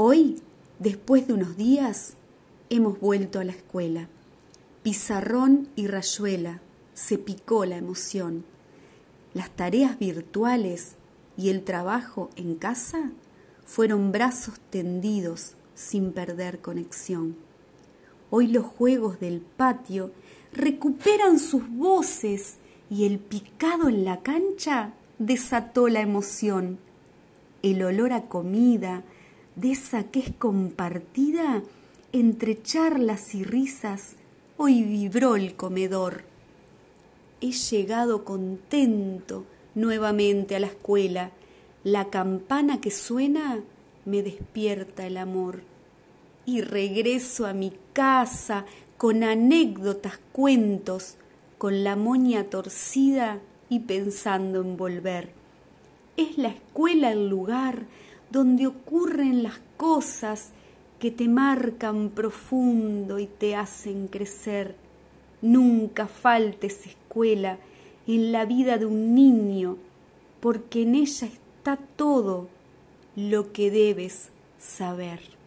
Hoy, después de unos días, hemos vuelto a la escuela. Pizarrón y rayuela, se picó la emoción. Las tareas virtuales y el trabajo en casa fueron brazos tendidos sin perder conexión. Hoy los juegos del patio recuperan sus voces y el picado en la cancha desató la emoción. El olor a comida, de esa que es compartida, entre charlas y risas, hoy vibró el comedor. He llegado contento nuevamente a la escuela. La campana que suena me despierta el amor. Y regreso a mi casa con anécdotas, cuentos, con la moña torcida y pensando en volver. Es la escuela el lugar donde ocurren las cosas que te marcan profundo y te hacen crecer. Nunca faltes escuela en la vida de un niño, porque en ella está todo lo que debes saber.